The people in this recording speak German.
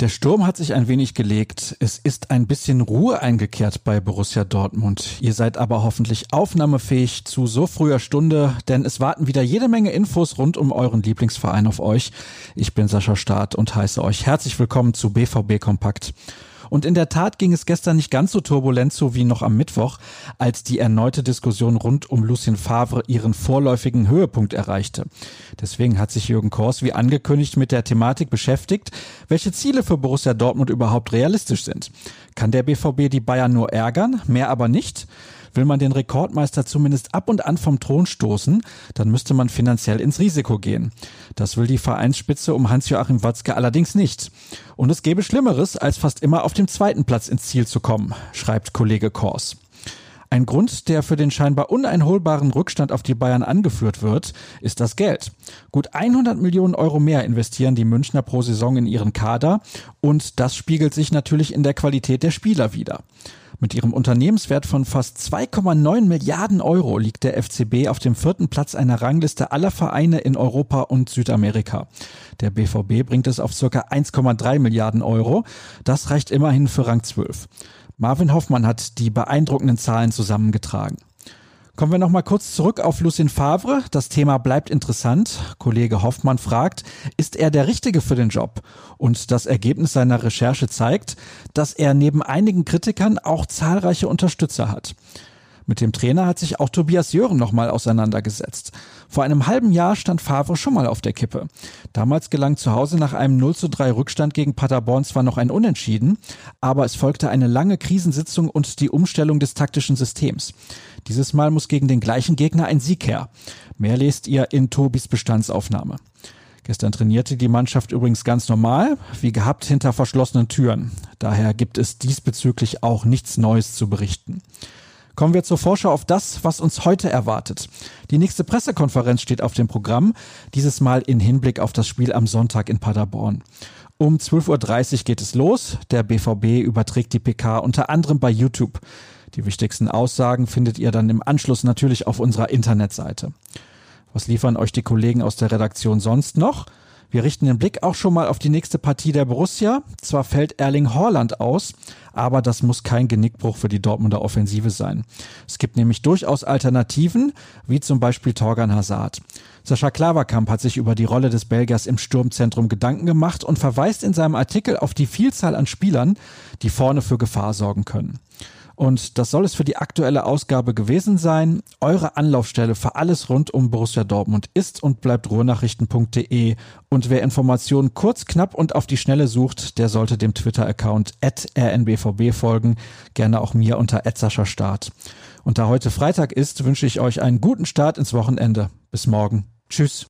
Der Sturm hat sich ein wenig gelegt. Es ist ein bisschen Ruhe eingekehrt bei Borussia Dortmund. Ihr seid aber hoffentlich aufnahmefähig zu so früher Stunde, denn es warten wieder jede Menge Infos rund um euren Lieblingsverein auf euch. Ich bin Sascha Staat und heiße euch herzlich willkommen zu BVB Kompakt. Und in der Tat ging es gestern nicht ganz so turbulent zu wie noch am Mittwoch, als die erneute Diskussion rund um Lucien Favre ihren vorläufigen Höhepunkt erreichte. Deswegen hat sich Jürgen Kors wie angekündigt mit der Thematik beschäftigt, welche Ziele für Borussia Dortmund überhaupt realistisch sind. Kann der BVB die Bayern nur ärgern, mehr aber nicht? Will man den Rekordmeister zumindest ab und an vom Thron stoßen, dann müsste man finanziell ins Risiko gehen. Das will die Vereinsspitze um Hans-Joachim Watzke allerdings nicht. Und es gäbe Schlimmeres, als fast immer auf dem zweiten Platz ins Ziel zu kommen, schreibt Kollege Kors. Ein Grund, der für den scheinbar uneinholbaren Rückstand auf die Bayern angeführt wird, ist das Geld. Gut 100 Millionen Euro mehr investieren die Münchner pro Saison in ihren Kader und das spiegelt sich natürlich in der Qualität der Spieler wider. Mit ihrem Unternehmenswert von fast 2,9 Milliarden Euro liegt der FCB auf dem vierten Platz einer Rangliste aller Vereine in Europa und Südamerika. Der BVB bringt es auf circa 1,3 Milliarden Euro. Das reicht immerhin für Rang 12. Marvin Hoffmann hat die beeindruckenden Zahlen zusammengetragen. Kommen wir noch mal kurz zurück auf Lucien Favre. Das Thema bleibt interessant. Kollege Hoffmann fragt, ist er der Richtige für den Job? Und das Ergebnis seiner Recherche zeigt, dass er neben einigen Kritikern auch zahlreiche Unterstützer hat. Mit dem Trainer hat sich auch Tobias Jören nochmal auseinandergesetzt. Vor einem halben Jahr stand Favre schon mal auf der Kippe. Damals gelang zu Hause nach einem 0 zu 3 Rückstand gegen Paderborn zwar noch ein Unentschieden, aber es folgte eine lange Krisensitzung und die Umstellung des taktischen Systems. Dieses Mal muss gegen den gleichen Gegner ein Sieg her. Mehr lest ihr in Tobis Bestandsaufnahme. Gestern trainierte die Mannschaft übrigens ganz normal, wie gehabt hinter verschlossenen Türen. Daher gibt es diesbezüglich auch nichts Neues zu berichten. Kommen wir zur Vorschau auf das, was uns heute erwartet. Die nächste Pressekonferenz steht auf dem Programm, dieses Mal in Hinblick auf das Spiel am Sonntag in Paderborn. Um 12.30 Uhr geht es los. Der BVB überträgt die PK unter anderem bei YouTube. Die wichtigsten Aussagen findet ihr dann im Anschluss natürlich auf unserer Internetseite. Was liefern euch die Kollegen aus der Redaktion sonst noch? Wir richten den Blick auch schon mal auf die nächste Partie der Borussia. Zwar fällt Erling Haaland aus, aber das muss kein Genickbruch für die Dortmunder Offensive sein. Es gibt nämlich durchaus Alternativen, wie zum Beispiel Torgan Hazard. Sascha Klaverkamp hat sich über die Rolle des Belgiers im Sturmzentrum Gedanken gemacht und verweist in seinem Artikel auf die Vielzahl an Spielern, die vorne für Gefahr sorgen können. Und das soll es für die aktuelle Ausgabe gewesen sein. Eure Anlaufstelle für alles rund um Borussia Dortmund ist und bleibt ruhrnachrichten.de. Und wer Informationen kurz, knapp und auf die Schnelle sucht, der sollte dem Twitter-Account rnbvb folgen. Gerne auch mir unter Start. Und da heute Freitag ist, wünsche ich euch einen guten Start ins Wochenende. Bis morgen. Tschüss.